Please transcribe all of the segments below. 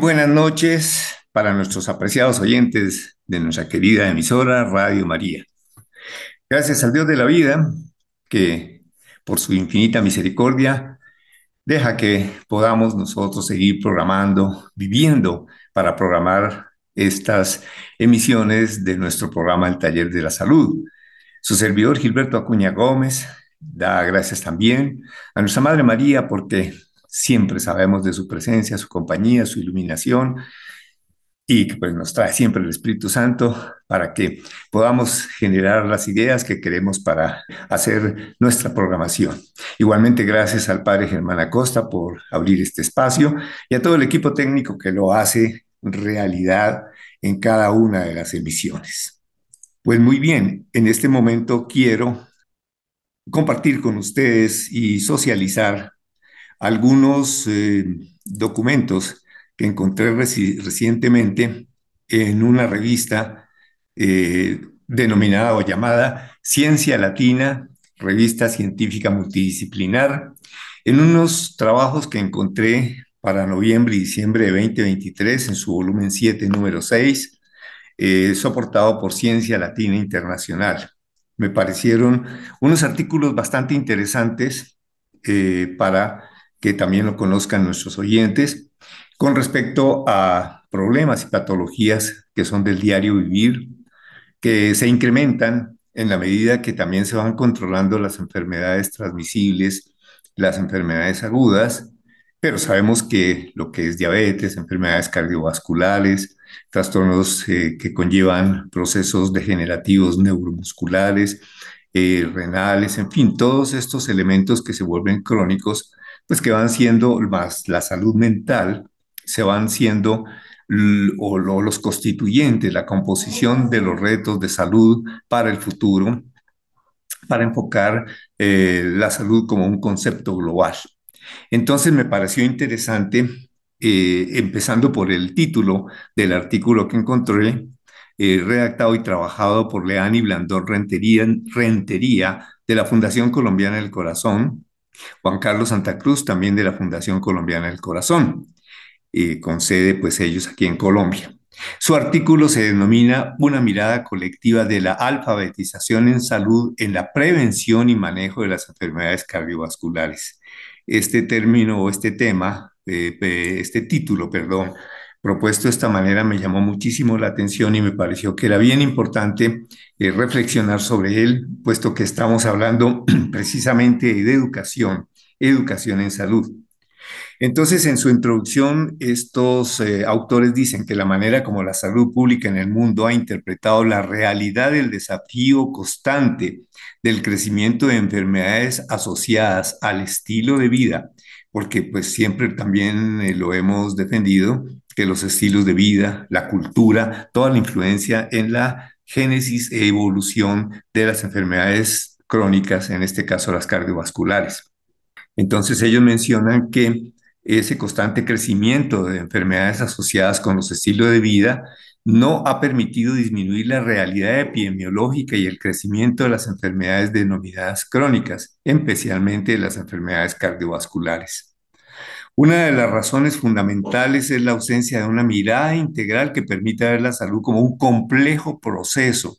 Buenas noches para nuestros apreciados oyentes de nuestra querida emisora Radio María. Gracias al Dios de la vida que por su infinita misericordia deja que podamos nosotros seguir programando, viviendo para programar estas emisiones de nuestro programa El Taller de la Salud. Su servidor Gilberto Acuña Gómez da gracias también a nuestra Madre María porque siempre sabemos de su presencia, su compañía, su iluminación y que pues nos trae siempre el Espíritu Santo para que podamos generar las ideas que queremos para hacer nuestra programación. Igualmente gracias al Padre Germán Acosta por abrir este espacio y a todo el equipo técnico que lo hace realidad en cada una de las emisiones. Pues muy bien, en este momento quiero compartir con ustedes y socializar algunos eh, documentos que encontré recientemente en una revista eh, denominada o llamada Ciencia Latina, revista científica multidisciplinar, en unos trabajos que encontré para noviembre y diciembre de 2023 en su volumen 7, número 6, eh, soportado por Ciencia Latina Internacional. Me parecieron unos artículos bastante interesantes para que también lo conozcan nuestros oyentes, con respecto a problemas y patologías que son del diario vivir, que se incrementan en la medida que también se van controlando las enfermedades transmisibles, las enfermedades agudas, pero sabemos que lo que es diabetes, enfermedades cardiovasculares, trastornos eh, que conllevan procesos degenerativos neuromusculares, eh, renales, en fin, todos estos elementos que se vuelven crónicos pues que van siendo más la salud mental, se van siendo o, los constituyentes, la composición de los retos de salud para el futuro, para enfocar eh, la salud como un concepto global. Entonces me pareció interesante, eh, empezando por el título del artículo que encontré, eh, redactado y trabajado por Leani Blandón Rentería, Rentería de la Fundación Colombiana del Corazón, Juan Carlos Santa Cruz, también de la Fundación Colombiana del Corazón, y con sede pues ellos aquí en Colombia. Su artículo se denomina Una mirada colectiva de la alfabetización en salud en la prevención y manejo de las enfermedades cardiovasculares. Este término o este tema, eh, este título, perdón, propuesto de esta manera me llamó muchísimo la atención y me pareció que era bien importante eh, reflexionar sobre él, puesto que estamos hablando precisamente de educación, educación en salud. Entonces, en su introducción, estos eh, autores dicen que la manera como la salud pública en el mundo ha interpretado la realidad del desafío constante del crecimiento de enfermedades asociadas al estilo de vida, porque pues siempre también eh, lo hemos defendido, que los estilos de vida, la cultura, toda la influencia en la génesis e evolución de las enfermedades crónicas, en este caso las cardiovasculares. Entonces ellos mencionan que ese constante crecimiento de enfermedades asociadas con los estilos de vida no ha permitido disminuir la realidad epidemiológica y el crecimiento de las enfermedades denominadas crónicas, especialmente las enfermedades cardiovasculares. Una de las razones fundamentales es la ausencia de una mirada integral que permita ver la salud como un complejo proceso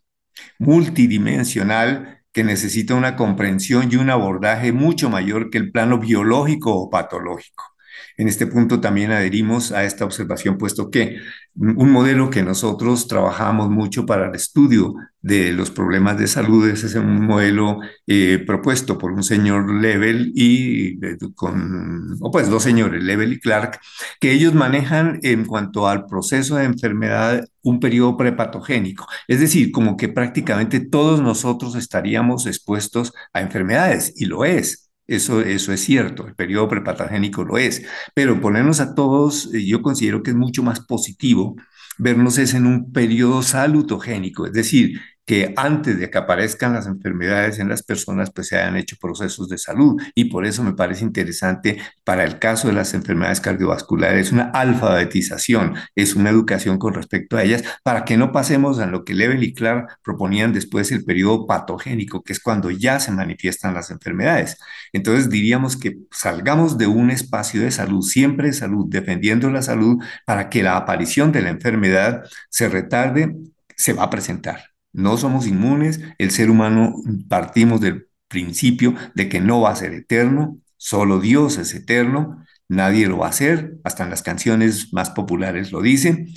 multidimensional que necesita una comprensión y un abordaje mucho mayor que el plano biológico o patológico. En este punto también adherimos a esta observación, puesto que un modelo que nosotros trabajamos mucho para el estudio de los problemas de salud es un modelo eh, propuesto por un señor Level y eh, con, o pues dos señores, Level y Clark, que ellos manejan en cuanto al proceso de enfermedad un periodo prepatogénico. Es decir, como que prácticamente todos nosotros estaríamos expuestos a enfermedades, y lo es. Eso, eso es cierto, el periodo prepatogénico lo es, pero ponernos a todos, eh, yo considero que es mucho más positivo vernos es en un periodo salutogénico, es decir, que antes de que aparezcan las enfermedades en las personas, pues se hayan hecho procesos de salud. Y por eso me parece interesante para el caso de las enfermedades cardiovasculares, una alfabetización, es una educación con respecto a ellas, para que no pasemos a lo que Level y Clark proponían después el periodo patogénico, que es cuando ya se manifiestan las enfermedades. Entonces diríamos que salgamos de un espacio de salud, siempre de salud, defendiendo la salud, para que la aparición de la enfermedad se retarde, se va a presentar. No somos inmunes, el ser humano partimos del principio de que no va a ser eterno, solo Dios es eterno, nadie lo va a hacer, hasta en las canciones más populares lo dicen.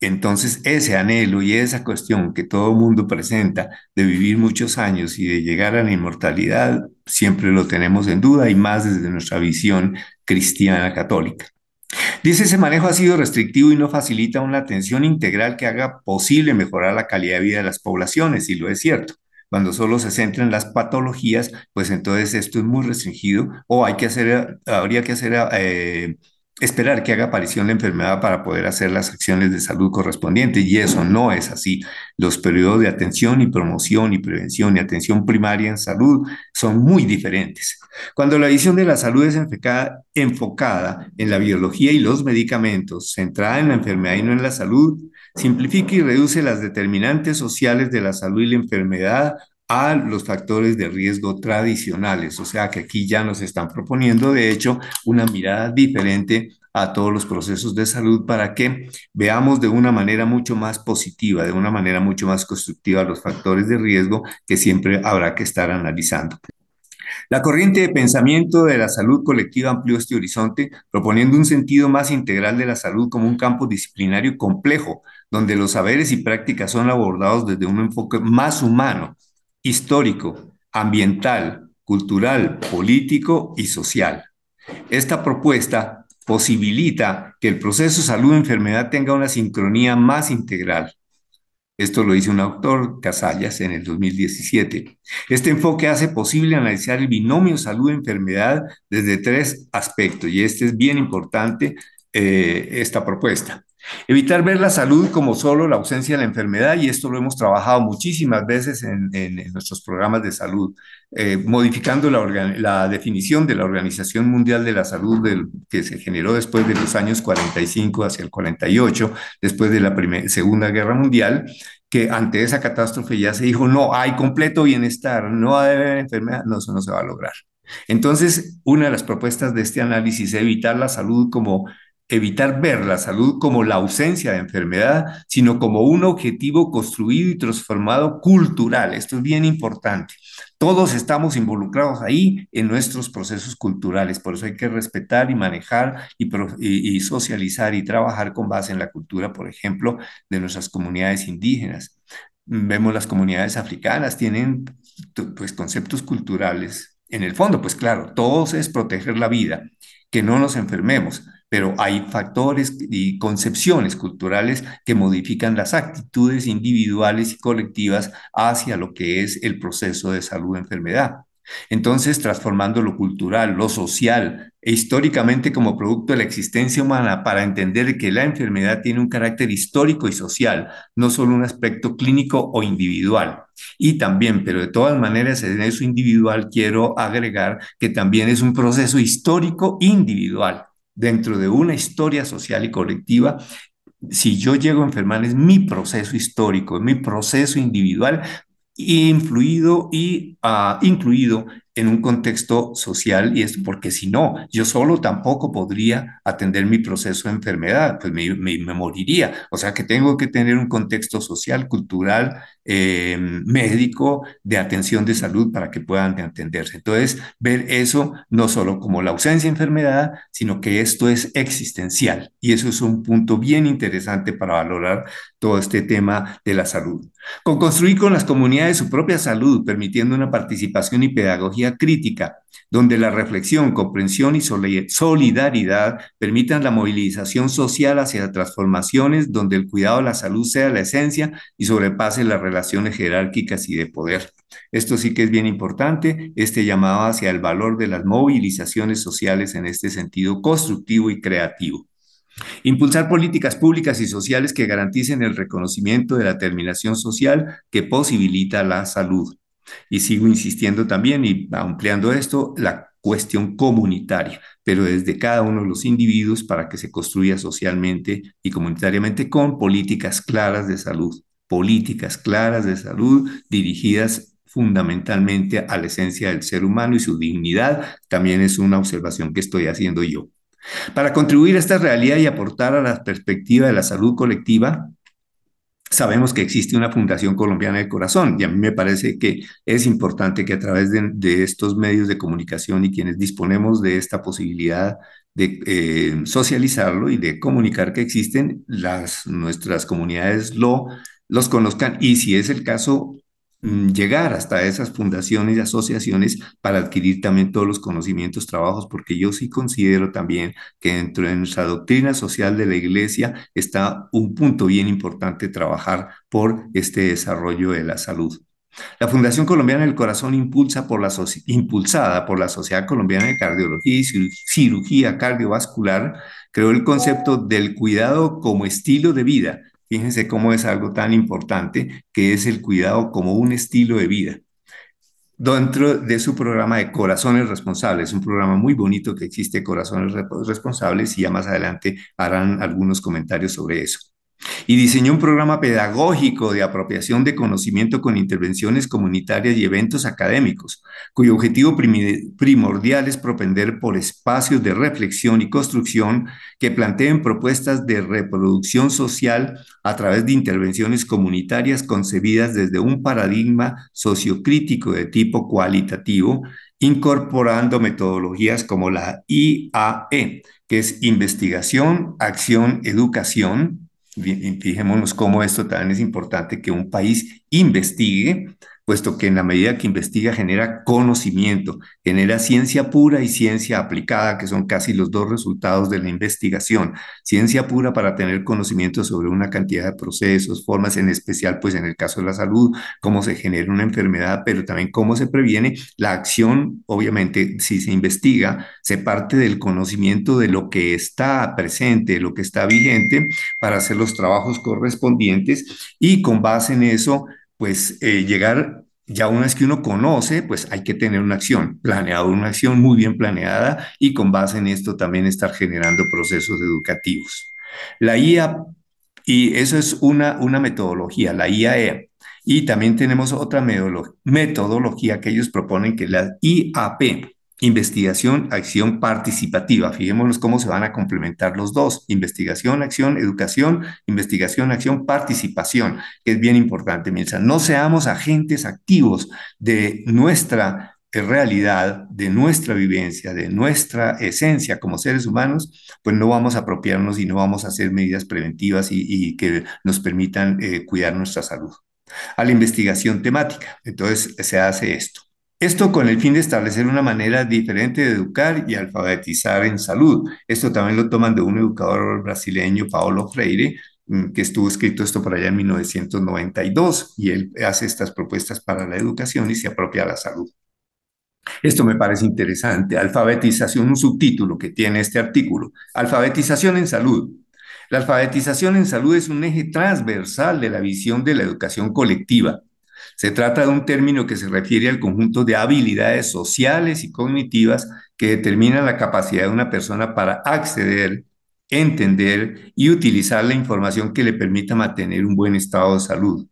Entonces, ese anhelo y esa cuestión que todo mundo presenta de vivir muchos años y de llegar a la inmortalidad, siempre lo tenemos en duda y más desde nuestra visión cristiana católica. Dice, ese manejo ha sido restrictivo y no facilita una atención integral que haga posible mejorar la calidad de vida de las poblaciones, y lo es cierto. Cuando solo se centra en las patologías, pues entonces esto es muy restringido o hay que hacer, habría que hacer eh, esperar que haga aparición la enfermedad para poder hacer las acciones de salud correspondientes y eso no es así. Los periodos de atención y promoción y prevención y atención primaria en salud son muy diferentes. Cuando la visión de la salud es enfocada, enfocada en la biología y los medicamentos, centrada en la enfermedad y no en la salud, simplifica y reduce las determinantes sociales de la salud y la enfermedad a los factores de riesgo tradicionales. O sea que aquí ya nos están proponiendo, de hecho, una mirada diferente a todos los procesos de salud para que veamos de una manera mucho más positiva, de una manera mucho más constructiva los factores de riesgo que siempre habrá que estar analizando. La corriente de pensamiento de la salud colectiva amplió este horizonte, proponiendo un sentido más integral de la salud como un campo disciplinario complejo, donde los saberes y prácticas son abordados desde un enfoque más humano, histórico, ambiental, cultural, político y social. Esta propuesta posibilita que el proceso salud-enfermedad tenga una sincronía más integral. Esto lo dice un autor, Casallas, en el 2017. Este enfoque hace posible analizar el binomio salud-enfermedad desde tres aspectos, y este es bien importante, eh, esta propuesta. Evitar ver la salud como solo la ausencia de la enfermedad, y esto lo hemos trabajado muchísimas veces en, nuestros programas de salud, eh, modificando la, definición de la Organización Mundial de la Salud que se generó después de los años 45 hacia el 48, después de la Segunda Guerra Mundial, que ante esa catástrofe ya se dijo, no, hay completo bienestar, no hay enfermedad, no, eso no se va a lograr. Entonces, una de las propuestas de este análisis es evitar la salud como evitar ver la salud como la ausencia de enfermedad, sino como un objetivo construido y transformado cultural. Esto es bien importante. Todos estamos involucrados ahí en nuestros procesos culturales, por eso hay que respetar y manejar y, socializar y trabajar con base en la cultura, por ejemplo, de nuestras comunidades indígenas. Vemos las comunidades africanas, tienen pues conceptos culturales. En el fondo, pues claro, todos es proteger la vida, que no nos enfermemos, pero hay factores y concepciones culturales que modifican las actitudes individuales y colectivas hacia lo que es el proceso de salud-enfermedad. Entonces, transformando lo cultural, lo social e históricamente como producto de la existencia humana para entender que la enfermedad tiene un carácter histórico y social, no solo un aspecto clínico o individual. Y también, pero de todas maneras, en eso individual quiero agregar que también es un proceso histórico individual dentro de una historia social y colectiva, si yo llego a enfermar es mi proceso histórico, es mi proceso individual influido y uh, incluido en un contexto social y es porque si no, yo solo tampoco podría atender mi proceso de enfermedad, pues me, me, moriría. O sea que tengo que tener un contexto social, cultural, eh, médico, de atención de salud para que puedan atenderse. Entonces, ver eso no solo como la ausencia de enfermedad, sino que esto es existencial. Y eso es un punto bien interesante para valorar todo este tema de la salud. Con construir con las comunidades su propia salud, permitiendo una participación y pedagogía crítica, donde la reflexión, comprensión y solidaridad permitan la movilización social hacia transformaciones donde el cuidado de la salud sea la esencia y sobrepase las relaciones jerárquicas y de poder. Esto sí que es bien importante, este llamado hacia el valor de las movilizaciones sociales en este sentido constructivo y creativo. Impulsar políticas públicas y sociales que garanticen el reconocimiento de la terminación social que posibilita la salud. Y sigo insistiendo también y ampliando esto, la cuestión comunitaria, pero desde cada uno de los individuos para que se construya socialmente y comunitariamente con políticas claras de salud, políticas claras de salud dirigidas fundamentalmente a la esencia del ser humano y su dignidad, también es una observación que estoy haciendo yo. Para contribuir a esta realidad y aportar a la perspectiva de la salud colectiva, sabemos que existe una Fundación Colombiana del Corazón y a mí me parece que es importante que a través de, estos medios de comunicación y quienes disponemos de esta posibilidad de eh, socializarlo y de comunicar que existen, las, nuestras comunidades lo, los conozcan. Y si es el caso, llegar hasta esas fundaciones y asociaciones para adquirir también todos los conocimientos, trabajos, porque yo sí considero también que dentro de nuestra doctrina social de la Iglesia está un punto bien importante trabajar por este desarrollo de la salud. La Fundación Colombiana del Corazón impulsada por la Sociedad Colombiana de Cardiología y Cirugía Cardiovascular creó el concepto del cuidado como estilo de vida Fíjense cómo es algo tan importante que es el cuidado como un estilo de vida. Dentro de su programa de Corazones Responsables, un programa muy bonito que existe, Corazones Responsables, y ya más adelante harán algunos comentarios sobre eso y diseñó un programa pedagógico de apropiación de conocimiento con intervenciones comunitarias y eventos académicos, cuyo objetivo primordial es propender por espacios de reflexión y construcción que planteen propuestas de reproducción social a través de intervenciones comunitarias concebidas desde un paradigma sociocrítico de tipo cualitativo, incorporando metodologías como la IAE, que es investigación, acción, educación, fijémonos cómo esto también es importante que un país investigue puesto que en la medida que investiga genera conocimiento, genera ciencia pura y ciencia aplicada, que son casi los dos resultados de la investigación. Ciencia pura para tener conocimiento sobre una cantidad de procesos, formas, en especial, pues en el caso de la salud, cómo se genera una enfermedad, pero también cómo se previene. La acción, obviamente, si se investiga, se parte del conocimiento de lo que está presente, lo que está vigente, para hacer los trabajos correspondientes y con base en eso, pues eh, llegar, ya una vez que uno conoce, pues hay que tener una acción planeada, una acción muy bien planeada y con base en esto también estar generando procesos educativos. La IA, y eso es una, una metodología, la IAE. Y también tenemos otra metodología que ellos proponen, que es la IAP, investigación, acción participativa. Fijémonos cómo se van a complementar los dos. Investigación, acción, educación, investigación, acción, participación, es bien importante, Milsa. No seamos agentes activos de nuestra realidad, de nuestra vivencia, de nuestra esencia como seres humanos, pues no vamos a apropiarnos y no vamos a hacer medidas preventivas y, que nos permitan eh, cuidar nuestra salud. A la investigación temática. Entonces se hace esto. Esto con el fin de establecer una manera diferente de educar y alfabetizar en salud. Esto también lo toman de un educador brasileño, Paulo Freire, mm, que estuvo escrito esto por allá en 1992 y él hace estas propuestas para la educación y se apropia la salud. Esto me parece interesante. Alfabetización, un subtítulo que tiene este artículo. Alfabetización en salud. La alfabetización en salud es un eje transversal de la visión de la educación colectiva se trata de un término que se refiere al conjunto de habilidades sociales y cognitivas que determinan la capacidad de una persona para acceder, entender y utilizar la información que le permita mantener un buen estado de salud.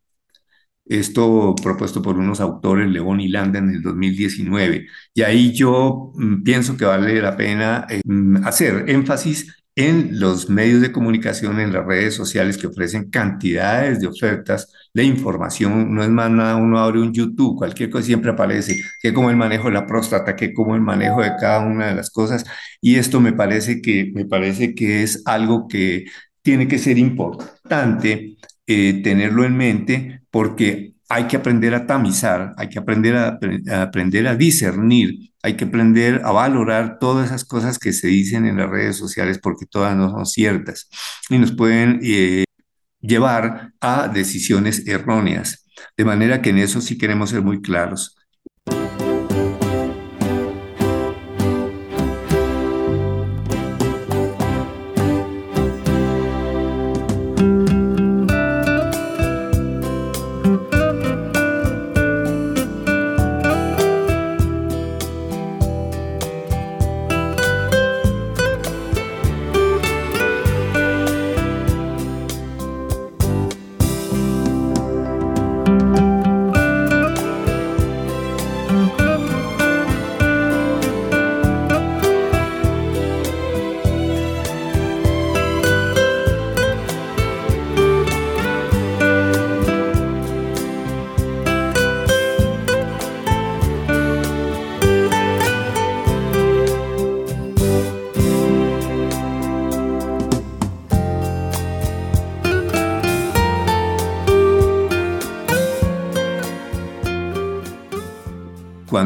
Esto propuesto por unos autores, León y Landa, en el 2019. Y ahí yo mm, pienso que vale la pena eh, mm, hacer énfasis en los medios de comunicación, en las redes sociales que ofrecen cantidades de ofertas de información. No es más nada, uno abre un YouTube, cualquier cosa siempre aparece, que como el manejo de la próstata, que como el manejo de cada una de las cosas. Y esto me parece que, me parece que es algo que tiene que ser importante eh, tenerlo en mente porque hay que aprender a tamizar, hay que aprender a, aprender a discernir, hay que aprender a valorar todas esas cosas que se dicen en las redes sociales porque todas no son ciertas y nos pueden eh, llevar a decisiones erróneas. De manera que en eso sí queremos ser muy claros.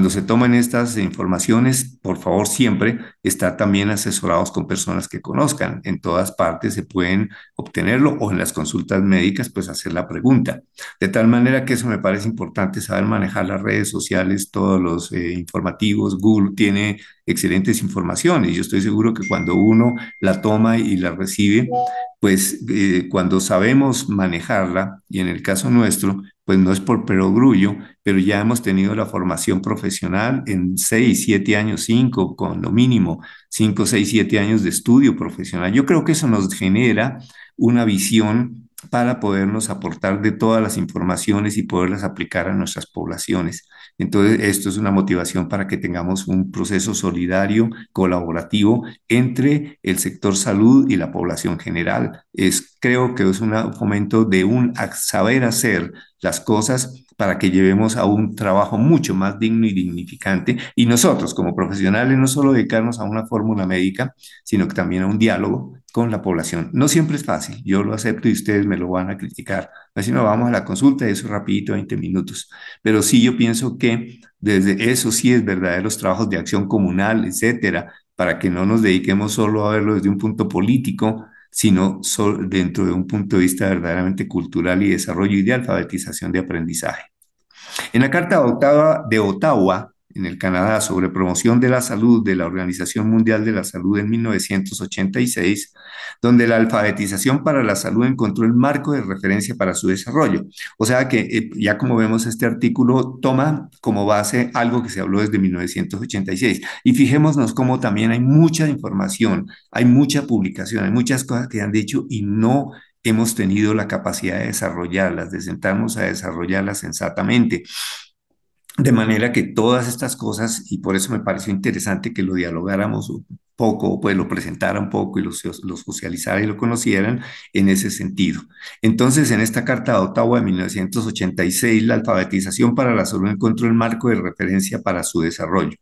Cuando se tomen estas informaciones, por favor, siempre estar también asesorados con personas que conozcan. En todas partes se pueden obtenerlo o en las consultas médicas, pues hacer la pregunta. De tal manera que eso me parece importante, saber manejar las redes sociales, todos los eh, informativos. Google tiene excelentes informaciones. Yo estoy seguro que cuando uno la toma y la recibe, pues eh, cuando sabemos manejarla, y en el caso nuestro, pues no es por perogrullo, pero ya hemos tenido la formación profesional en seis, siete años, cinco, con lo mínimo, cinco, seis, siete años de estudio profesional. Yo creo que eso nos genera una visión para podernos aportar de todas las informaciones y poderlas aplicar a nuestras poblaciones. Entonces, esto es una motivación para que tengamos un proceso solidario, colaborativo entre el sector salud y la población general. Creo que es un fomento de un saber hacer las cosas para que llevemos a un trabajo mucho más digno y dignificante. Y nosotros, como profesionales, no solo dedicarnos a una fórmula médica, sino que también a un diálogo con la población. No siempre es fácil, yo lo acepto y ustedes me lo van a criticar. Así no vamos a la consulta, eso rapidito, 20 minutos. Pero sí yo pienso que desde eso sí es verdaderos trabajos de acción comunal, etcétera, para que no nos dediquemos solo a verlo desde un punto político, sino dentro de un punto de vista verdaderamente cultural y desarrollo y de alfabetización de aprendizaje. En la Carta de Ottawa en el Canadá sobre promoción de la salud de la Organización Mundial de la Salud en 1986, donde la alfabetización para la salud encontró el marco de referencia para su desarrollo. O sea que eh, ya como vemos este artículo toma como base algo que se habló desde 1986. Y fijémonos cómo también hay mucha información, hay mucha publicación, hay muchas cosas que han dicho y no hemos tenido la capacidad de desarrollarlas, de sentarnos a desarrollarlas sensatamente. De manera que todas estas cosas, y por eso me pareció interesante que lo dialogáramos un poco, pues lo presentara un poco y lo, socializara y lo conocieran en ese sentido. Entonces, en esta Carta de Ottawa de 1986, la alfabetización para la salud encontró el marco de referencia para su desarrollo.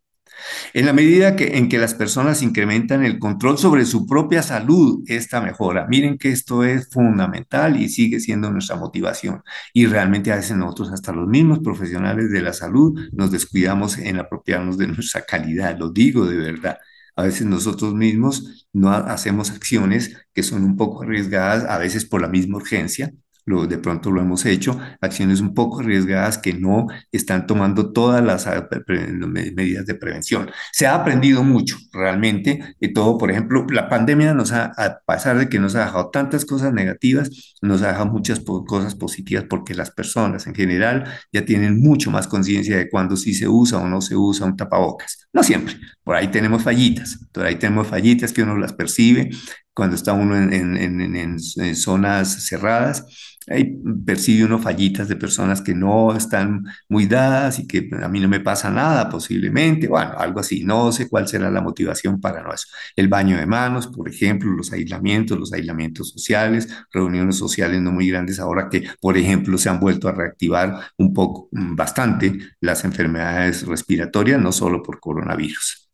En la medida que, en que las personas incrementan el control sobre su propia salud, esta mejora. Miren que esto es fundamental y sigue siendo nuestra motivación. Y realmente a veces nosotros, hasta los mismos profesionales de la salud, nos descuidamos en apropiarnos de nuestra calidad, lo digo de verdad. A veces nosotros mismos no hacemos acciones que son un poco arriesgadas, a veces por la misma urgencia, de pronto lo hemos hecho, acciones un poco arriesgadas que no están tomando todas las ah, medidas de prevención. Se ha aprendido mucho, realmente, y todo, por ejemplo, la pandemia nos ha, a pesar de que nos ha dejado tantas cosas negativas, nos ha dejado muchas cosas positivas porque las personas en general ya tienen mucho más conciencia de cuándo sí se usa o no se usa un tapabocas. No siempre, por ahí tenemos fallitas, por ahí tenemos fallitas que uno las percibe cuando está uno en zonas cerradas Ahí percibe uno fallitas de personas que no están muy dadas y que a mí no me pasa nada posiblemente, bueno, algo así. No sé cuál será la motivación para no eso. El baño de manos, por ejemplo, los aislamientos, los aislamientos sociales, reuniones sociales no muy grandes ahora que, por ejemplo, se han vuelto a reactivar un poco, mm, bastante las enfermedades respiratorias, no solo por coronavirus.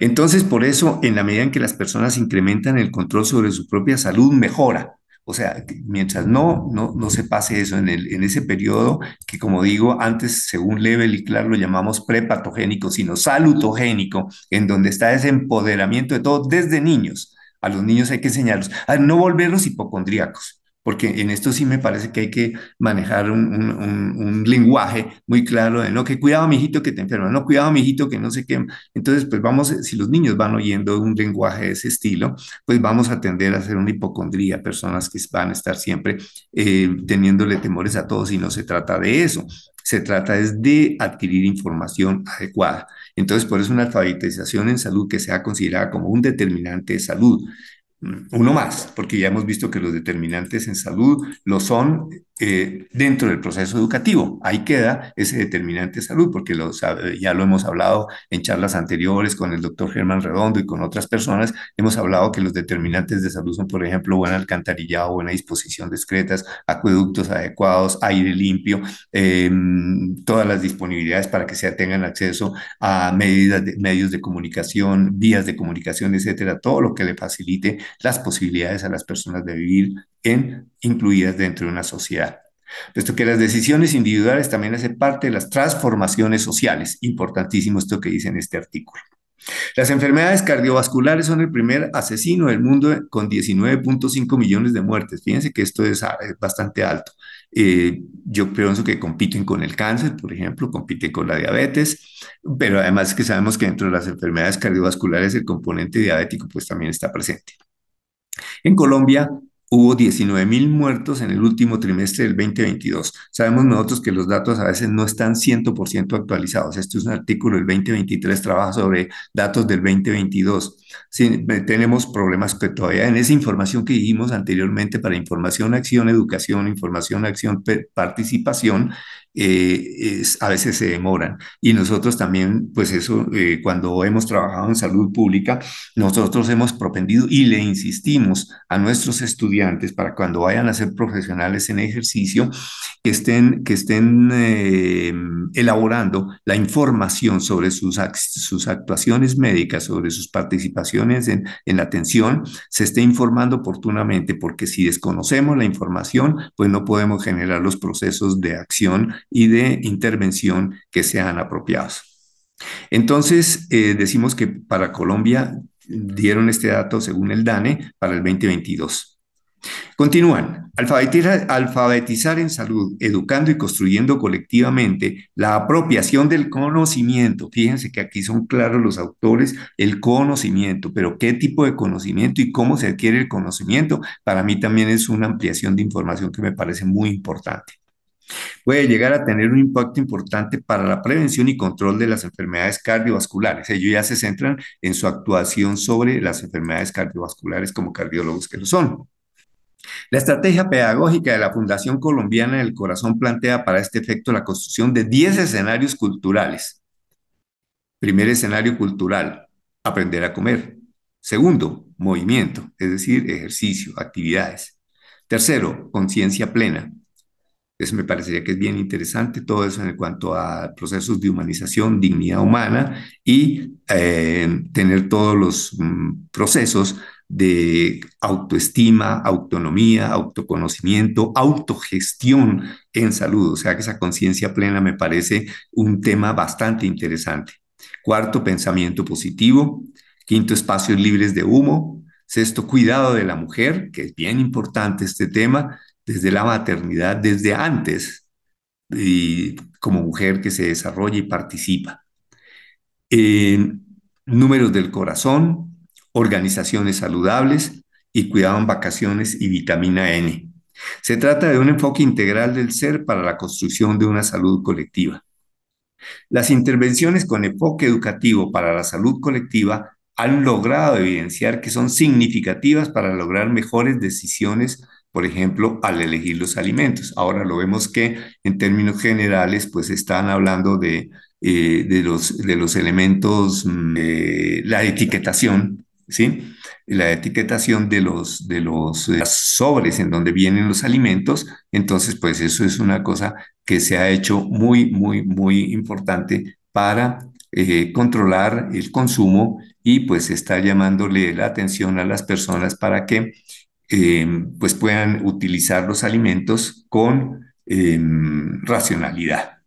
Entonces, por eso, en la medida en que las personas incrementan el control sobre su propia salud, mejora o sea, mientras no, no, no se pase eso en, el, en ese periodo, que como digo, antes, según Level y Clark, lo llamamos prepatogénico, sino salutogénico, en donde está ese empoderamiento de todo desde niños. A los niños hay que enseñarlos a no volverlos hipocondríacos porque en esto sí me parece que hay que manejar un, lenguaje muy claro de no, que cuidado, mijito, que te enferma, no, cuidado, mijito, que no sé qué. Entonces, pues vamos, si los niños van oyendo un lenguaje de ese estilo, pues vamos a tender a hacer una hipocondría, personas que van a estar siempre eh, teniéndole temores a todos y no se trata de eso. Se trata es de adquirir información adecuada. Entonces, por eso una alfabetización en salud que sea considerada como un determinante de salud uno más, porque ya hemos visto que los determinantes en salud lo son eh, dentro del proceso educativo. Ahí queda ese determinante de salud, porque ya lo hemos hablado en charlas anteriores con el doctor Germán Redondo y con otras personas. Hemos hablado que los determinantes de salud son, por ejemplo, buen alcantarillado, buena disposición de acueductos adecuados, aire limpio, em, todas las disponibilidades para que se tengan acceso a medidas medios de comunicación, vías de comunicación, etcétera, todo lo que le facilite las posibilidades a las personas de vivir en, incluidas dentro de una sociedad. puesto que las decisiones individuales también hacen parte de las transformaciones sociales. Importantísimo esto que dice en este artículo. Las enfermedades cardiovasculares son el primer asesino del mundo con 19.5 millones de muertes. Fíjense que esto es, bastante alto. Eh, yo pienso que compiten con el cáncer, por ejemplo, compiten con la diabetes, pero además que sabemos que dentro de las enfermedades cardiovasculares el componente diabético pues también está presente. En Colombia, Hubo 19 mil muertos en el último trimestre del 2022. Sabemos nosotros que los datos a veces no están 100% actualizados. Este es un artículo del 2023, trabaja sobre datos del 2022. Sí, tenemos problemas que todavía en esa información que dijimos anteriormente para información, acción, educación, información, acción, participación, eh, es, a veces se demoran. Y nosotros también, pues eso, eh, cuando hemos trabajado en salud pública, nosotros hemos propendido y le insistimos a nuestros estudiantes para cuando vayan a ser profesionales en ejercicio, que estén, que estén eh, elaborando la información sobre sus, sus actuaciones médicas, sobre sus participaciones en, la atención, se esté informando oportunamente, porque si desconocemos la información, pues no podemos generar los procesos de acción y de intervención que sean apropiados. Entonces, eh, decimos que para Colombia dieron este dato según el DANE para el 2022. Continúan, alfabetizar, en salud, educando y construyendo colectivamente la apropiación del conocimiento. Fíjense que aquí son claros los autores, el conocimiento, pero qué tipo de conocimiento y cómo se adquiere el conocimiento, para mí también es una ampliación de información que me parece muy importante puede llegar a tener un impacto importante para la prevención y control de las enfermedades cardiovasculares. Ellos ya se centran en su actuación sobre las enfermedades cardiovasculares como cardiólogos que lo son. La estrategia pedagógica de la Fundación Colombiana del Corazón plantea para este efecto la construcción de 10 escenarios culturales. Primer escenario cultural, aprender a comer. Segundo, movimiento, es decir, ejercicio, actividades. Tercero, conciencia plena. Eso me parecería que es bien interesante, todo eso en cuanto a procesos de humanización, dignidad humana y eh, tener todos los mm, procesos de autoestima, autonomía, autoconocimiento, autogestión en salud. O sea que esa conciencia plena me parece un tema bastante interesante. Cuarto, pensamiento positivo. Quinto, espacios libres de humo. Sexto, cuidado de la mujer, que es bien importante este tema desde la maternidad, desde antes, y como mujer que se desarrolla y participa. números del corazón, organizaciones saludables y cuidado en vacaciones y vitamina N. Se trata de un enfoque integral del ser para la construcción de una salud colectiva. Las intervenciones con enfoque educativo para la salud colectiva han logrado evidenciar que son significativas para lograr mejores decisiones por ejemplo, al elegir los alimentos. Ahora lo vemos que en términos generales, pues están hablando de, eh, de, los, de los elementos, mm, la etiquetación, ¿sí? La etiquetación de los, de los eh, sobres en donde vienen los alimentos. Entonces, pues eso es una cosa que se ha hecho muy, muy, muy importante para eh, controlar el consumo y pues está llamándole la atención a las personas para que Em, pues puedan utilizar los alimentos con em, racionalidad.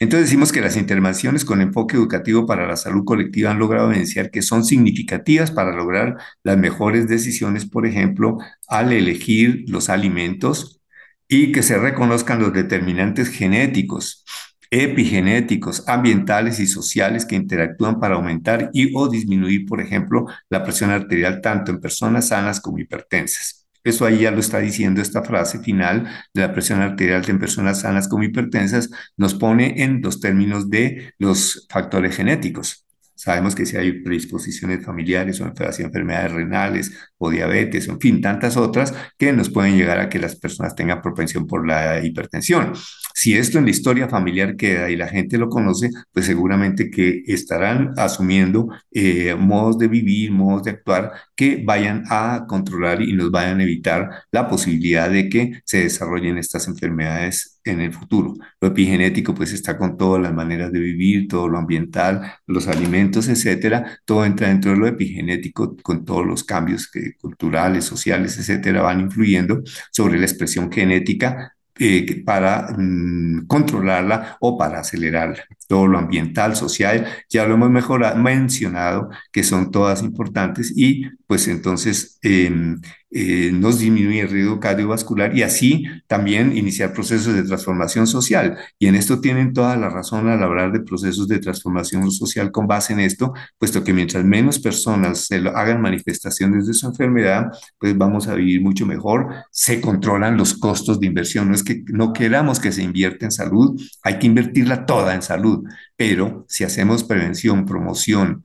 Entonces decimos que las intervenciones con enfoque educativo para la salud colectiva han logrado evidenciar que son significativas para lograr las mejores decisiones, por ejemplo, al elegir los alimentos y que se reconozcan los determinantes genéticos epigenéticos, ambientales y sociales que interactúan para aumentar y o disminuir, por ejemplo, la presión arterial tanto en personas sanas como hipertensas. Eso ahí ya lo está diciendo esta frase final de la presión arterial en personas sanas como hipertensas, nos pone en los términos de los factores genéticos. Sabemos que si hay predisposiciones familiares o enfermedades renales o diabetes, en fin, tantas otras que nos pueden llegar a que las personas tengan propensión por la hipertensión. Si esto en la historia familiar queda y la gente lo conoce, pues seguramente que estarán asumiendo eh, modos de vivir, modos de actuar que vayan a controlar y nos vayan a evitar la posibilidad de que se desarrollen estas enfermedades en el futuro. Lo epigenético pues está con todas las maneras de vivir, todo lo ambiental, los alimentos, etcétera, todo entra dentro de lo epigenético con todos los cambios que, culturales, sociales, etcétera, van influyendo sobre la expresión genética eh, para mm, controlarla o para acelerarla. Todo lo ambiental, social, ya lo hemos mejorado, mencionado, que son todas importantes y pues entonces em, eh, nos disminuye el riesgo cardiovascular y así también iniciar procesos de transformación social. Y en esto tienen toda la razón al hablar de procesos de transformación social con base en esto, puesto que mientras menos personas se hagan manifestaciones de su enfermedad, pues vamos a vivir mucho mejor, se controlan los costos de inversión. No es que no queramos que se invierta en salud, hay que invertirla toda en salud, pero si hacemos prevención, promoción,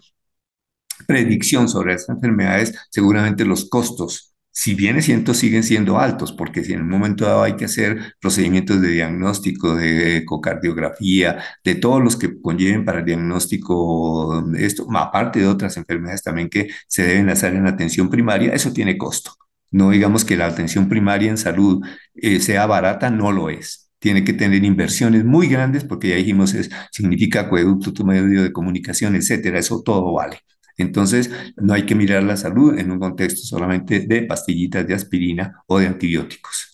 predicción sobre estas enfermedades, seguramente los costos si bien es cierto, siguen siendo altos, porque si en un momento dado hay que hacer procedimientos de diagnóstico, de ecocardiografía, de todos los que conlleven para el diagnóstico esto, aparte de otras enfermedades también que se deben hacer en atención primaria, eso tiene costo. No digamos que la atención primaria en salud eh, sea barata, no lo es. Tiene que tener inversiones muy grandes porque ya dijimos, es, significa acueducto, tu medio de comunicación, etcétera, eso todo vale. Entonces, no hay que mirar la salud en un contexto solamente de pastillitas de aspirina o de antibióticos.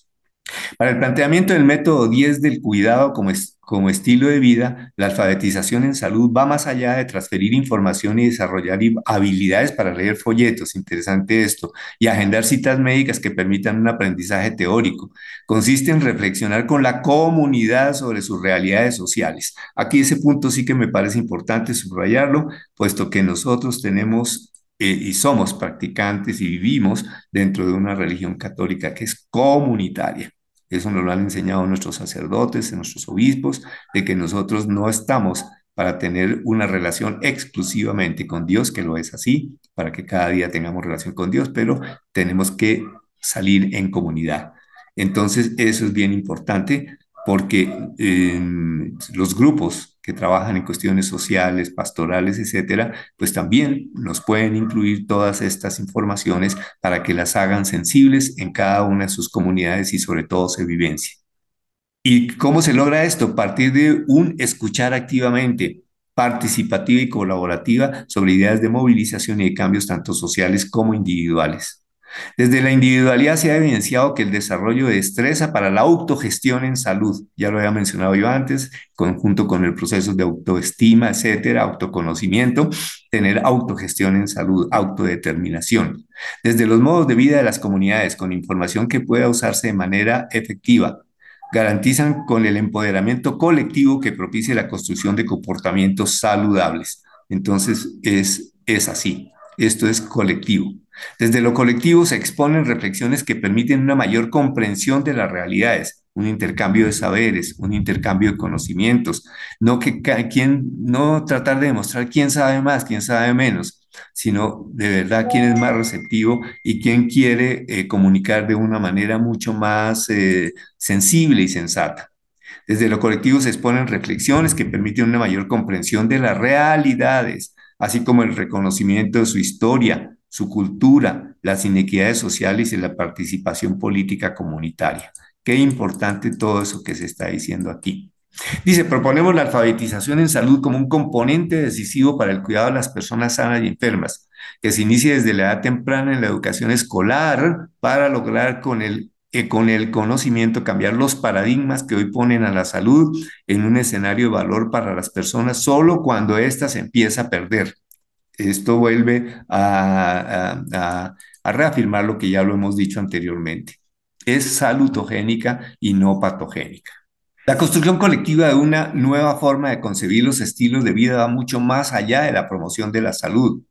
Para el planteamiento del método 10 del cuidado como, como estilo de vida, la alfabetización en salud va más allá de transferir información y desarrollar habilidades para leer folletos, interesante esto, y agendar citas médicas que permitan un aprendizaje teórico. Consiste en reflexionar con la comunidad sobre sus realidades sociales. Aquí ese punto sí que me parece importante subrayarlo, puesto que nosotros tenemos eh, y somos practicantes y vivimos dentro de una religión católica que es comunitaria. Eso nos lo han enseñado nuestros sacerdotes, nuestros obispos, de que nosotros no estamos para tener una relación exclusivamente con Dios, que lo es así, para que cada día tengamos relación con Dios, pero tenemos que salir en comunidad. Entonces, eso es bien importante porque em, los grupos que trabajan en cuestiones sociales, pastorales, etcétera, pues también nos pueden incluir todas estas informaciones para que las hagan sensibles en cada una de sus comunidades y sobre todo se vivencie. ¿Y cómo se logra esto? A partir de un escuchar activamente, participativa y colaborativa sobre ideas de movilización y de cambios tanto sociales como individuales. Desde la individualidad se ha evidenciado que el desarrollo de destreza para la autogestión en salud, ya lo había mencionado yo antes, conjunto con el proceso de autoestima, etcétera, autoconocimiento, tener autogestión en salud, autodeterminación. Desde los modos de vida de las comunidades, con información que pueda usarse de manera efectiva, garantizan con el empoderamiento colectivo que propicie la construcción de comportamientos saludables. Entonces, es, es así. Esto es colectivo. Desde lo colectivo se exponen reflexiones que permiten una mayor comprensión de las realidades, un intercambio de saberes, un intercambio de conocimientos, no que no tratar de demostrar quién sabe más, quién sabe menos, sino de verdad quién es más receptivo y quién quiere eh, comunicar de una manera mucho más eh, sensible y sensata. Desde lo colectivo se exponen reflexiones que permiten una mayor comprensión de las realidades, así como el reconocimiento de su historia, su cultura, las inequidades sociales y la participación política comunitaria. Qué importante todo eso que se está diciendo aquí. Dice, proponemos la alfabetización en salud como un componente decisivo para el cuidado de las personas sanas y enfermas, que se inicie desde la edad temprana en la educación escolar para lograr con el, eh, con el conocimiento cambiar los paradigmas que hoy ponen a la salud en un escenario de valor para las personas solo cuando ésta se empieza a perder esto vuelve a, reafirmar lo que ya lo hemos dicho anteriormente. Es salutogénica y no patogénica. La construcción colectiva de una nueva forma de concebir los estilos de vida va mucho más allá de la promoción de la salud.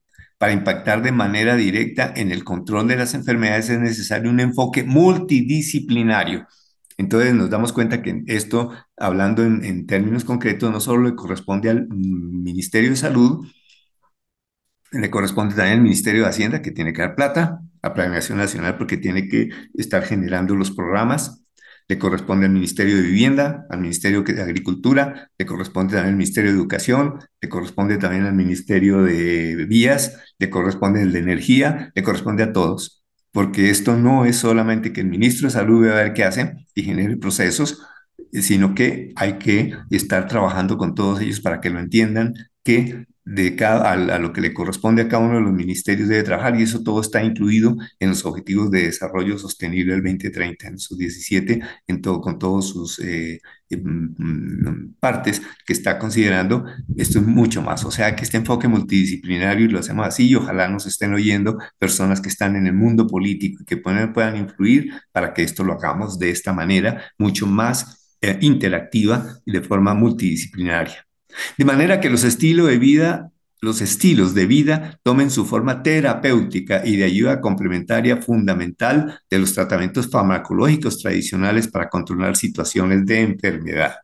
Para impactar de manera directa en el control de las enfermedades es necesario un enfoque multidisciplinario. Entonces nos damos cuenta que esto, hablando en, términos concretos, no solo le corresponde al Ministerio de Salud, le corresponde también al Ministerio de Hacienda, que tiene que dar plata, a Planeación Nacional, porque tiene que estar generando los programas. Le corresponde al Ministerio de Vivienda, al Ministerio de Agricultura, le corresponde también al Ministerio de Educación, le corresponde también al Ministerio de Vías, le corresponde al de Energía, le corresponde a todos. Porque esto no es solamente que el ministro de Salud vea a ver qué hace y genere procesos, sino que hay que estar trabajando con todos ellos para que lo entiendan, que de cada, a, lo que le corresponde a cada uno de los ministerios debe trabajar y eso todo está incluido en los Objetivos de Desarrollo Sostenible del 2030, en sus 17, en todo, con todos sus eh, em, mm, partes que está considerando. Esto es mucho más, o sea que este enfoque multidisciplinario lo hacemos así y ojalá nos estén oyendo personas que están en el mundo político y que puedan, puedan influir para que esto lo hagamos de esta manera mucho más eh, interactiva y de forma multidisciplinaria. De manera que los estilos de vida, los estilos de vida tomen su forma terapéutica y de ayuda complementaria fundamental de los tratamientos farmacológicos tradicionales para controlar situaciones de enfermedad.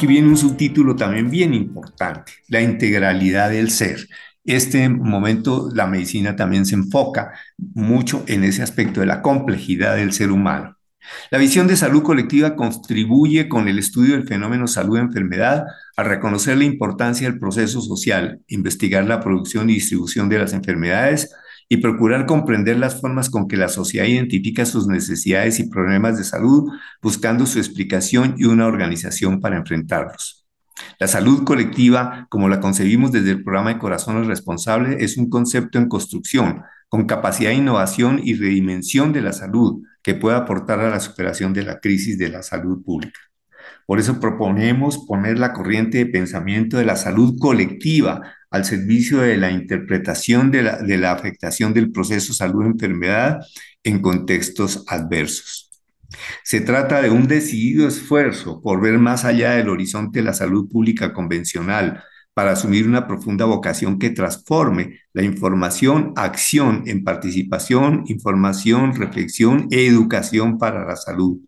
Aquí viene un subtítulo también bien importante, la integralidad del ser. Este momento la medicina también se enfoca mucho en ese aspecto de la complejidad del ser humano. La visión de salud colectiva contribuye con el estudio del fenómeno salud-enfermedad a reconocer la importancia del proceso social, investigar la producción y distribución de las enfermedades, y procurar comprender las formas con que la sociedad identifica sus necesidades y problemas de salud, buscando su explicación y una organización para enfrentarlos. La salud colectiva, como la concebimos desde el programa de Corazones Responsables, es un concepto en construcción, con capacidad de innovación y redimensión de la salud, que puede aportar a la superación de la crisis de la salud pública. Por eso proponemos poner la corriente de pensamiento de la salud colectiva al servicio de la interpretación de la, afectación del proceso salud-enfermedad en contextos adversos. Se trata de un decidido esfuerzo por ver más allá del horizonte de la salud pública convencional, para asumir una profunda vocación que transforme la información, acción en participación, información, reflexión e educación para la salud.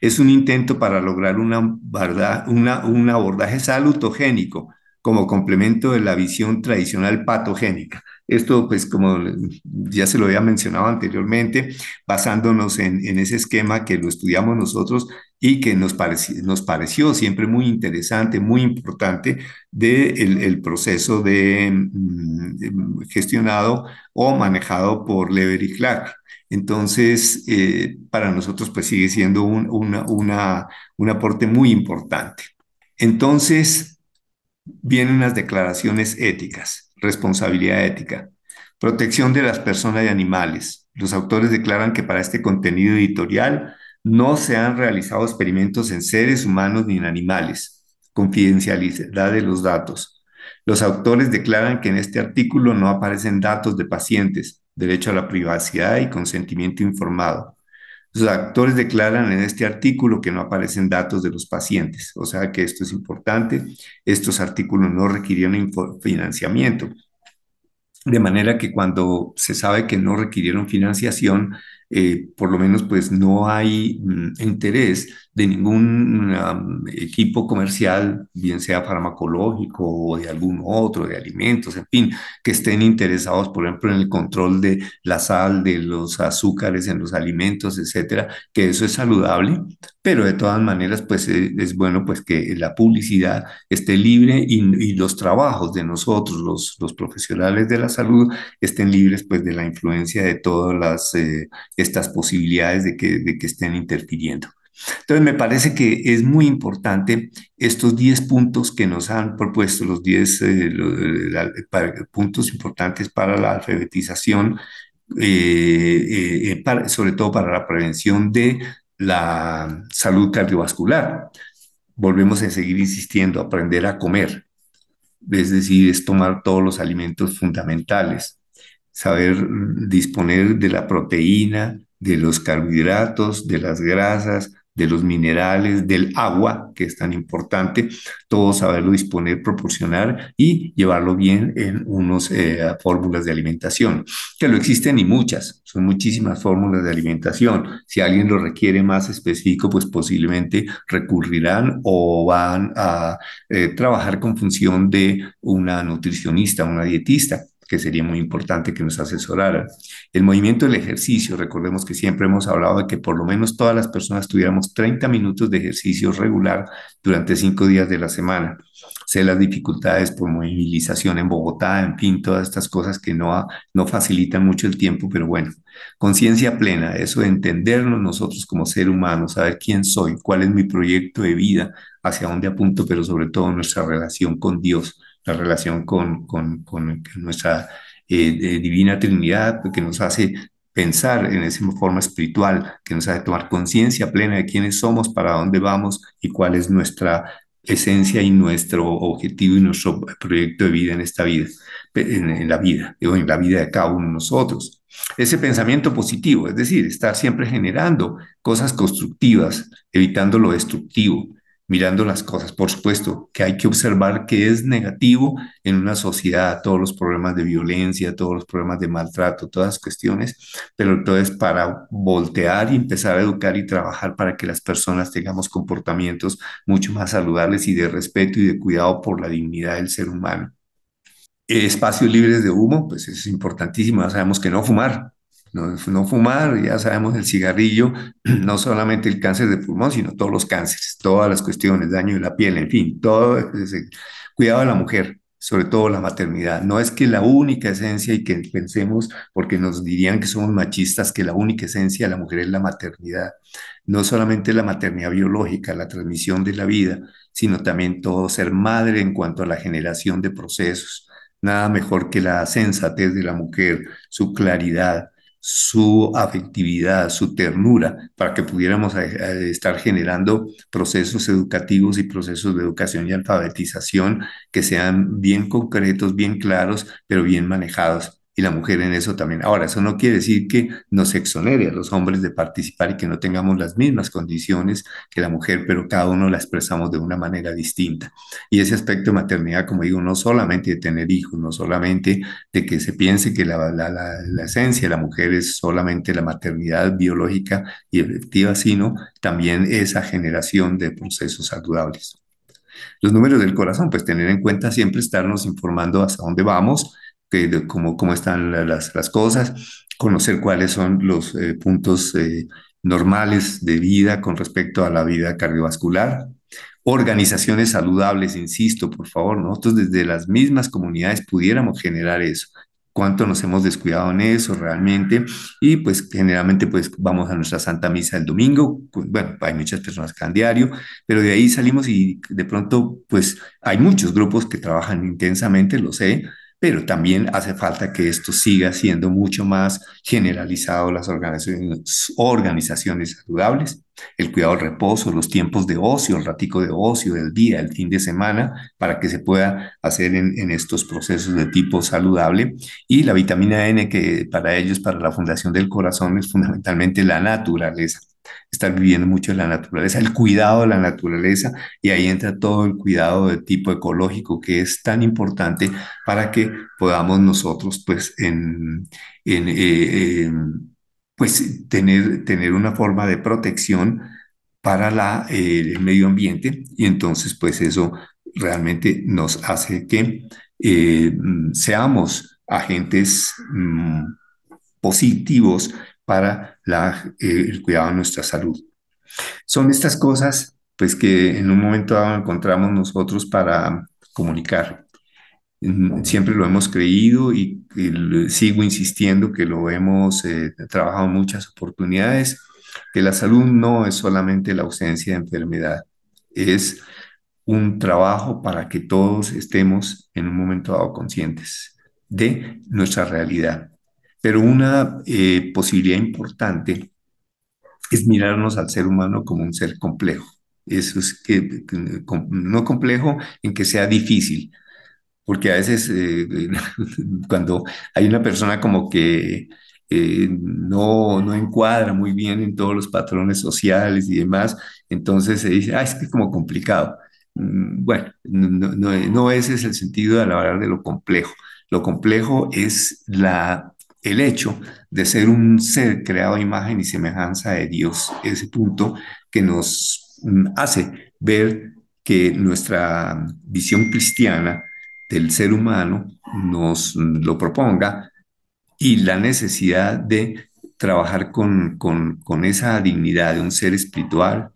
Es un intento para lograr una, un abordaje salutogénico como complemento de la visión tradicional patogénica. Esto, pues, como ya se lo había mencionado anteriormente, basándonos en, ese esquema que lo estudiamos nosotros y que nos, nos pareció siempre muy interesante, muy importante del el proceso de, mm, gestionado o manejado por Lever y Clark. Entonces, eh, para nosotros, pues sigue siendo un, un aporte muy importante. Entonces, vienen unas declaraciones éticas, responsabilidad ética, protección de las personas y animales. Los autores declaran que para este contenido editorial no se han realizado experimentos en seres humanos ni en animales, confidencialidad de los datos. Los autores declaran que en este artículo no aparecen datos de pacientes, derecho a la privacidad y consentimiento informado. Los actores declaran en este artículo que no aparecen datos de los pacientes, o sea que esto es importante. Estos artículos no requirieron financiamiento. De manera que cuando se sabe que no requirieron financiación, eh, por lo menos pues no hay mm, interés de ningún equipo comercial, bien sea farmacológico o de algún otro, de alimentos, en fin, que estén interesados, por ejemplo, en el control de la sal, de los azúcares en los alimentos, etcétera, que eso es saludable, pero de todas maneras, pues eh, es, bueno pues que la publicidad esté libre y, los trabajos de nosotros, los, profesionales de la salud, estén libres pues de la influencia de todas las, eh, estas posibilidades de que, de que estén interfiriendo. Entonces, me parece que es muy importante estos 10 puntos que nos han propuesto, los 10 eh, puntos importantes para la alfabetización, eh, eh, sobre todo para la prevención de la salud cardiovascular. Volvemos a seguir insistiendo, aprender a comer. es decir, es tomar todos los alimentos fundamentales, saber disponer de la proteína, de los carbohidratos, de las grasas, de los minerales, del agua, que es tan importante, todo saberlo disponer, proporcionar y llevarlo bien en unas eh, fórmulas de alimentación, que lo existen y muchas, son muchísimas fórmulas de alimentación. Si alguien lo requiere más específico, pues posiblemente recurrirán o van a eh, trabajar con función de una nutricionista, una dietista que sería muy importante que nos asesoraran. El movimiento del ejercicio, recordemos que siempre hemos hablado de que por lo menos todas las personas tuviéramos 30 minutos de ejercicio regular durante cinco días de la semana. Sé las dificultades por movilización en Bogotá, en fin, todas estas cosas que no, no facilitan mucho el tiempo, pero bueno, conciencia plena, eso de entendernos nosotros como ser humanos, saber quién soy, cuál es mi proyecto de vida, hacia dónde apunto, pero sobre todo nuestra relación con Dios la relación con, nuestra eh, divina Trinidad, que nos hace pensar en esa forma espiritual, que nos hace tomar conciencia plena de quiénes somos, para dónde vamos y cuál es nuestra esencia y nuestro objetivo y nuestro proyecto de vida en esta vida, en, en la vida, o en la vida de cada uno de nosotros. Ese pensamiento positivo, es decir, estar siempre generando cosas constructivas, evitando lo destructivo, mirando las cosas. Por supuesto que hay que observar que es negativo en una sociedad, todos los problemas de violencia, todos los problemas de maltrato, todas las cuestiones, pero entonces para voltear y empezar a educar y trabajar para que las personas tengamos comportamientos mucho más saludables y de respeto y de cuidado por la dignidad del ser humano. Espacios libres de humo, pues es importantísimo, ya sabemos que no fumar, no, fumar, ya sabemos el cigarrillo, no solamente el cáncer de pulmón, sino todos los cánceres, todas las cuestiones, daño de la piel, en fin, todo cuidado de la mujer, sobre todo la maternidad. No es que la única esencia y que pensemos, porque nos dirían que somos machistas, que la única esencia de la mujer es la maternidad. No solamente la maternidad biológica, la transmisión de la vida, sino también todo ser madre en cuanto a la generación de procesos. Nada mejor que la sensatez de la mujer, su claridad, su afectividad, su ternura, para que pudiéramos eh, eh, estar generando procesos educativos y procesos de educación y alfabetización que sean bien concretos, bien claros, pero bien manejados y la mujer en eso también. Ahora, eso no quiere decir que nos exonere a los hombres de participar y que no tengamos las mismas condiciones que la mujer, pero cada uno la expresamos de una manera distinta. Y ese aspecto de maternidad, como digo, no solamente de tener hijos, no solamente de que se piense que la, la, la, esencia de la mujer es solamente la maternidad biológica y efectiva, sino también esa generación de procesos saludables. Los números del corazón, pues tener en cuenta siempre estarnos informando hasta dónde vamos, que, cómo, cómo están las, las, cosas, conocer cuáles son los eh, puntos eh, normales de vida con respecto a la vida cardiovascular. Organizaciones saludables, insisto, por favor, nosotros desde las mismas comunidades pudiéramos generar eso. Cuánto nos hemos descuidado en eso realmente y pues generalmente pues vamos a nuestra Santa Misa el domingo, bueno, hay muchas personas que van diario, pero de ahí salimos y de pronto pues hay muchos grupos que trabajan intensamente, lo sé, pero también hace falta que esto siga siendo mucho más generalizado las organizaciones, saludables, el cuidado del reposo, los tiempos de ocio, el ratico de ocio del día, el fin de semana, para que se pueda hacer en estos procesos de tipo saludable. Y la vitamina N, que para ellos, para la Fundación del Corazón, es fundamentalmente la naturaleza estar viviendo mucho en la naturaleza, el cuidado de la naturaleza, y ahí entra todo el cuidado de tipo ecológico que es tan importante para que podamos nosotros, pues, en, eh, pues tener, tener una forma de protección para la, eh, el medio ambiente, y entonces, pues, eso realmente nos hace que eh, seamos agentes mm, positivos para la, eh, el cuidado de nuestra salud. Son estas cosas pues que en un momento dado encontramos nosotros para comunicar. Mm, siempre lo hemos creído y, sigo insistiendo que lo hemos eh, trabajado en muchas oportunidades, que la salud no es solamente la ausencia de enfermedad, es un trabajo para que todos estemos en un momento dado conscientes de nuestra realidad, pero una eh, posibilidad importante es mirarnos al ser humano como un ser complejo. Eso es que, no complejo en que sea difícil, porque a veces eh, cuando hay una persona como que eh, no, no encuadra muy bien en todos los patrones sociales y demás, entonces se dice, ah, es que es como complicado. Mm, Bueno, no, no, no ese es el sentido de hablar de lo complejo. Lo complejo es la, el hecho de ser un ser creado a imagen y semejanza de Dios, ese punto que nos mm, hace ver que nuestra visión cristiana del ser humano nos lo proponga y la necesidad de trabajar con, con, esa dignidad de un ser espiritual,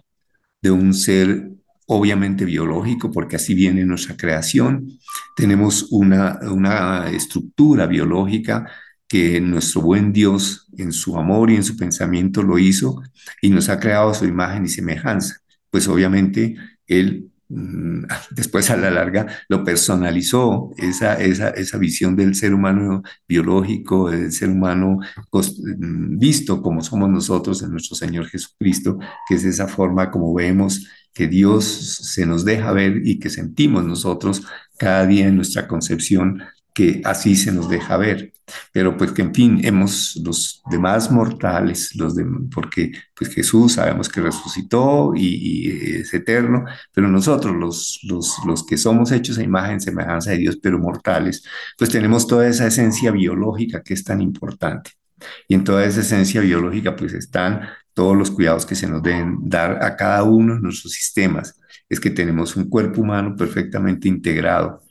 de un ser obviamente biológico, porque así viene nuestra creación. Tenemos una, una estructura biológica que nuestro buen Dios en su amor y en su pensamiento lo hizo y nos ha creado su imagen y semejanza. Pues obviamente Él mm, después a la larga lo personalizó, esa, esa, esa visión del ser humano biológico, del ser humano mm, visto como somos nosotros en nuestro Señor Jesucristo, que es esa forma como vemos que Dios se nos deja ver y que sentimos nosotros cada día en nuestra concepción que así se nos deja ver. Pero pues que en fin, hemos los demás mortales, los de, porque pues Jesús sabemos que resucitó y, es eterno, pero nosotros los, los, los que somos hechos a imagen, semejanza de Dios, pero mortales, pues tenemos toda esa esencia biológica que es tan importante. Y en toda esa esencia biológica pues están todos los cuidados que se nos deben dar a cada uno de nuestros sistemas. Es que tenemos un cuerpo humano perfectamente integrado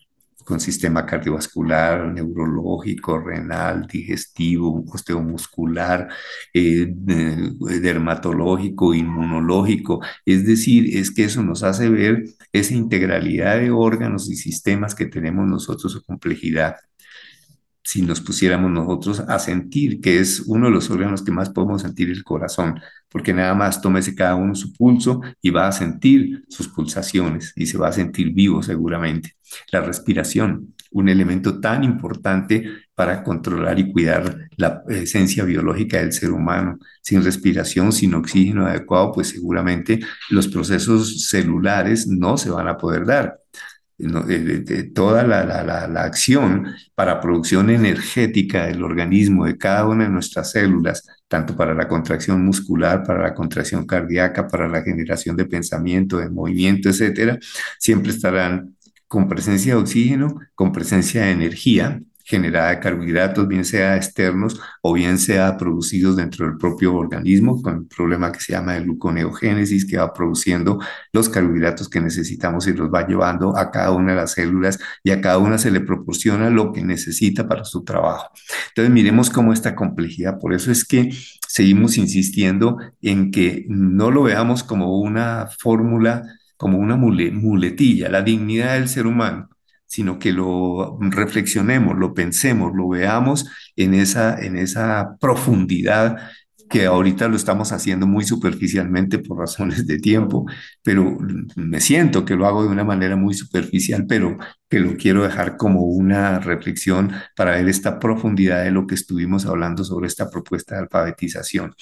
con sistema cardiovascular, neurológico, renal, digestivo, osteomuscular, eh, dermatológico, inmunológico. Es decir, es que eso nos hace ver esa integralidad de órganos y sistemas que tenemos nosotros, su complejidad si nos pusiéramos nosotros a sentir, que es uno de los órganos que más podemos sentir el corazón, porque nada más tómese cada uno su pulso y va a sentir sus pulsaciones y se va a sentir vivo seguramente. La respiración, un elemento tan importante para controlar y cuidar la esencia biológica del ser humano. Sin respiración, sin oxígeno adecuado, pues seguramente los procesos celulares no se van a poder dar toda la, la, la, acción para producción energética del organismo, de cada una de nuestras células, tanto para la contracción muscular, para la contracción cardíaca, para la generación de pensamiento, de movimiento, etcétera, siempre estarán con presencia de oxígeno, con presencia de energía, generada de carbohidratos, bien sea externos o bien sea producidos dentro del propio organismo, con el problema que se llama de gluconeogénesis, que va produciendo los carbohidratos que necesitamos y los va llevando a cada una de las células y a cada una se le proporciona lo que necesita para su trabajo. Entonces, miremos cómo esta complejidad, por eso es que seguimos insistiendo en que no lo veamos como una fórmula, como una muletilla, la dignidad del ser humano sino que lo reflexionemos, lo pensemos, lo veamos en esa, en esa profundidad que ahorita lo estamos haciendo muy superficialmente por razones de tiempo, pero me siento que lo hago de una manera muy superficial, pero que lo quiero dejar como una reflexión para ver esta profundidad de lo que estuvimos hablando sobre esta propuesta de alfabetización.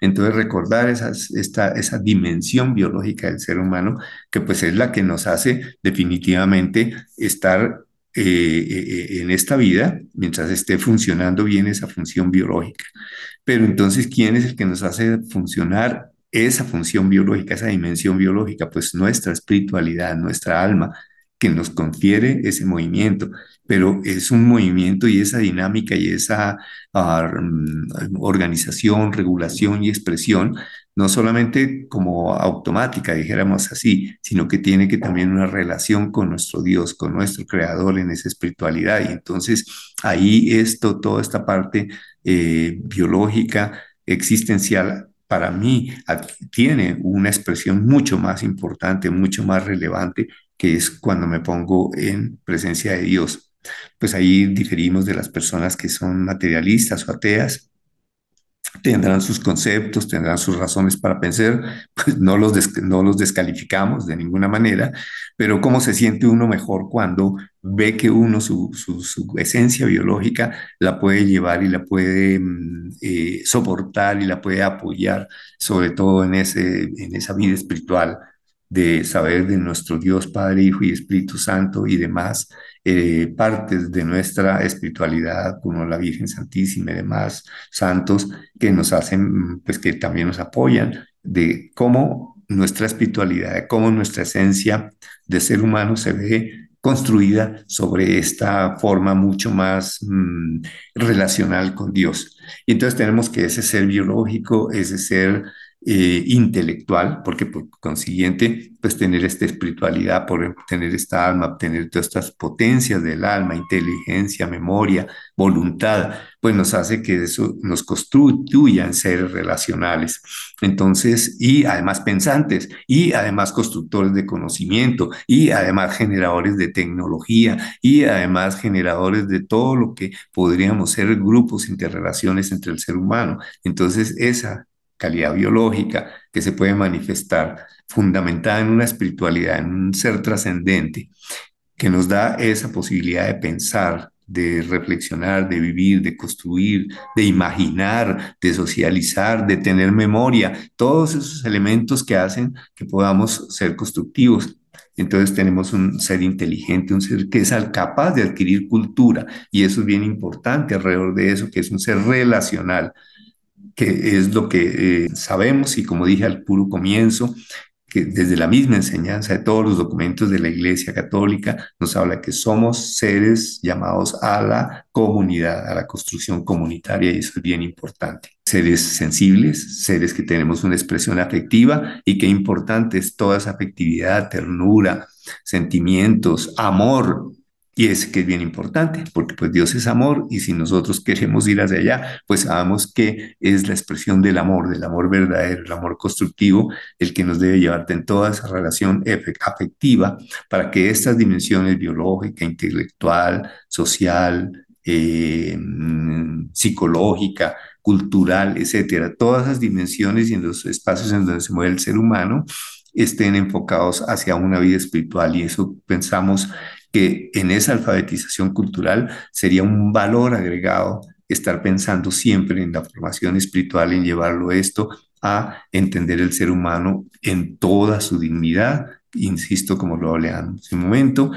Entonces, recordar esta, esa dimensión biológica del ser humano, que pues es la que nos hace definitivamente estar eh, eh, en esta vida mientras esté funcionando bien esa función biológica. Pero entonces, ¿quién es el que nos hace funcionar esa función biológica, esa dimensión biológica? Pues nuestra espiritualidad, nuestra alma, que nos confiere ese movimiento. Pero es un movimiento y esa dinámica y esa uh, organización, regulación y expresión no solamente como automática, dijéramos así, sino que tiene que también una relación con nuestro Dios, con nuestro Creador en esa espiritualidad. Y entonces ahí esto, toda esta parte eh, biológica, existencial, para mí tiene una expresión mucho más importante, mucho más relevante, que es cuando me pongo en presencia de Dios. Pues ahí diferimos de las personas que son materialistas o ateas, tendrán sus conceptos, tendrán sus razones para pensar, pues no los, no los descalificamos de ninguna manera, pero cómo se siente uno mejor cuando ve que uno su, su, esencia biológica la puede llevar y la puede mm, eh, soportar y la puede apoyar, sobre todo en, ese, en esa vida espiritual de saber de nuestro Dios Padre, Hijo y Espíritu Santo y demás eh, partes de nuestra espiritualidad, como la Virgen Santísima y demás santos que nos hacen, pues que también nos apoyan de cómo nuestra espiritualidad, de cómo nuestra esencia de ser humano se ve construida sobre esta forma mucho más mm, relacional con Dios. Y entonces tenemos que ese ser biológico, ese ser eh, intelectual, porque por consiguiente, pues tener esta espiritualidad, por tener esta alma, tener todas estas potencias del alma, inteligencia, memoria, voluntad, pues nos hace que eso nos construyan seres relacionales. Entonces, y además pensantes, y además constructores de conocimiento, y además generadores de tecnología, y además generadores de todo lo que podríamos ser grupos, interrelaciones entre el ser humano. Entonces, esa calidad biológica que se puede manifestar fundamentada en una espiritualidad, en un ser trascendente, que nos da esa posibilidad de pensar, de reflexionar, de vivir, de construir, de imaginar, de socializar, de tener memoria, todos esos elementos que hacen que podamos ser constructivos. Entonces tenemos un ser inteligente, un ser que es capaz de adquirir cultura y eso es bien importante alrededor de eso, que es un ser relacional que es lo que eh, sabemos y como dije al puro comienzo, que desde la misma enseñanza de todos los documentos de la Iglesia Católica nos habla que somos seres llamados a la comunidad, a la construcción comunitaria y eso es bien importante. Seres sensibles, seres que tenemos una expresión afectiva y qué importante es toda esa afectividad, ternura, sentimientos, amor, y es que es bien importante, porque pues Dios es amor y si nosotros queremos ir hacia allá, pues sabemos que es la expresión del amor, del amor verdadero, el amor constructivo, el que nos debe llevarte en toda esa relación afectiva para que estas dimensiones biológica, intelectual, social, eh, psicológica, cultural, etcétera, todas esas dimensiones y en los espacios en donde se mueve el ser humano estén enfocados hacia una vida espiritual. Y eso pensamos que en esa alfabetización cultural sería un valor agregado estar pensando siempre en la formación espiritual, en llevarlo esto a entender el ser humano en toda su dignidad, insisto, como lo hablamos en un momento,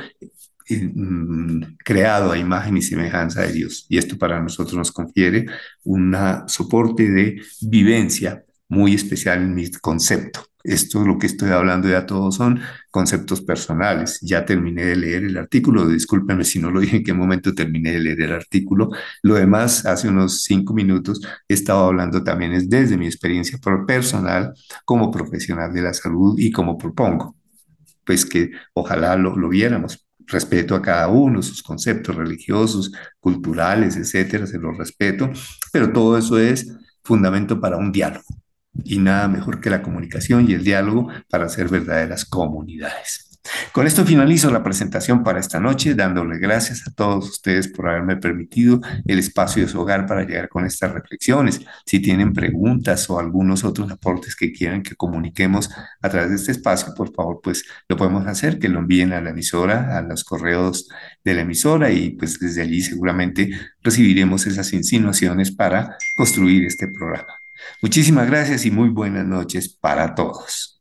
mm, creado a imagen y semejanza de Dios. Y esto para nosotros nos confiere un soporte de vivencia muy especial en mi concepto. Esto, lo que estoy hablando ya todos son conceptos personales. Ya terminé de leer el artículo, discúlpenme si no lo dije en qué momento terminé de leer el artículo. Lo demás, hace unos cinco minutos, he estado hablando también es desde mi experiencia personal como profesional de la salud y como propongo. Pues que ojalá lo, lo viéramos. Respeto a cada uno, sus conceptos religiosos, culturales, etcétera, se los respeto, pero todo eso es fundamento para un diálogo y nada mejor que la comunicación y el diálogo para hacer verdaderas comunidades. Con esto finalizo la presentación para esta noche, dándole gracias a todos ustedes por haberme permitido el espacio de su hogar para llegar con estas reflexiones. Si tienen preguntas o algunos otros aportes que quieran que comuniquemos a través de este espacio, por favor, pues lo podemos hacer, que lo envíen a la emisora, a los correos de la emisora y pues desde allí seguramente recibiremos esas insinuaciones para construir este programa. Muchísimas gracias y muy buenas noches para todos.